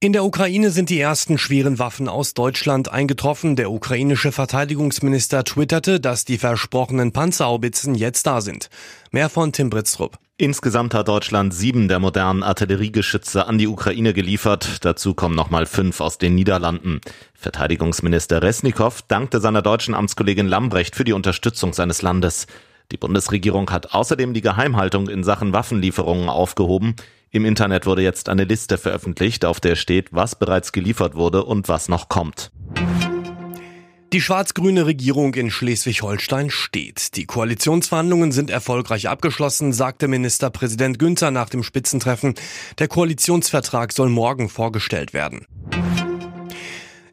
In der Ukraine sind die ersten schweren Waffen aus Deutschland eingetroffen. Der ukrainische Verteidigungsminister twitterte, dass die versprochenen Panzerhaubitzen jetzt da sind. Mehr von Tim Britztrup. Insgesamt hat Deutschland sieben der modernen Artilleriegeschütze an die Ukraine geliefert. Dazu kommen nochmal fünf aus den Niederlanden. Verteidigungsminister Resnikow dankte seiner deutschen Amtskollegin Lambrecht für die Unterstützung seines Landes. Die Bundesregierung hat außerdem die Geheimhaltung in Sachen Waffenlieferungen aufgehoben. Im Internet wurde jetzt eine Liste veröffentlicht, auf der steht, was bereits geliefert wurde und was noch kommt. Die schwarz-grüne Regierung in Schleswig-Holstein steht. Die Koalitionsverhandlungen sind erfolgreich abgeschlossen, sagte Ministerpräsident Günther nach dem Spitzentreffen. Der Koalitionsvertrag soll morgen vorgestellt werden.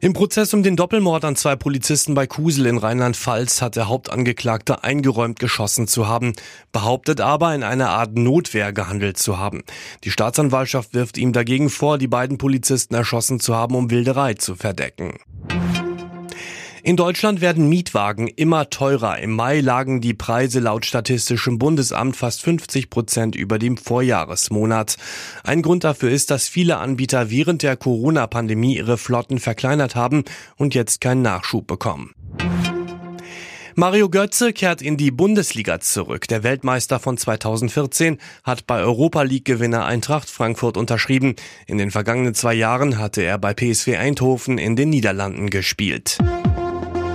Im Prozess um den Doppelmord an zwei Polizisten bei Kusel in Rheinland-Pfalz hat der Hauptangeklagte eingeräumt geschossen zu haben, behauptet aber in einer Art Notwehr gehandelt zu haben. Die Staatsanwaltschaft wirft ihm dagegen vor, die beiden Polizisten erschossen zu haben, um Wilderei zu verdecken. In Deutschland werden Mietwagen immer teurer. Im Mai lagen die Preise laut Statistischem Bundesamt fast 50 Prozent über dem Vorjahresmonat. Ein Grund dafür ist, dass viele Anbieter während der Corona-Pandemie ihre Flotten verkleinert haben und jetzt keinen Nachschub bekommen. Mario Götze kehrt in die Bundesliga zurück. Der Weltmeister von 2014 hat bei Europa League-Gewinner Eintracht Frankfurt unterschrieben. In den vergangenen zwei Jahren hatte er bei PSV Eindhoven in den Niederlanden gespielt.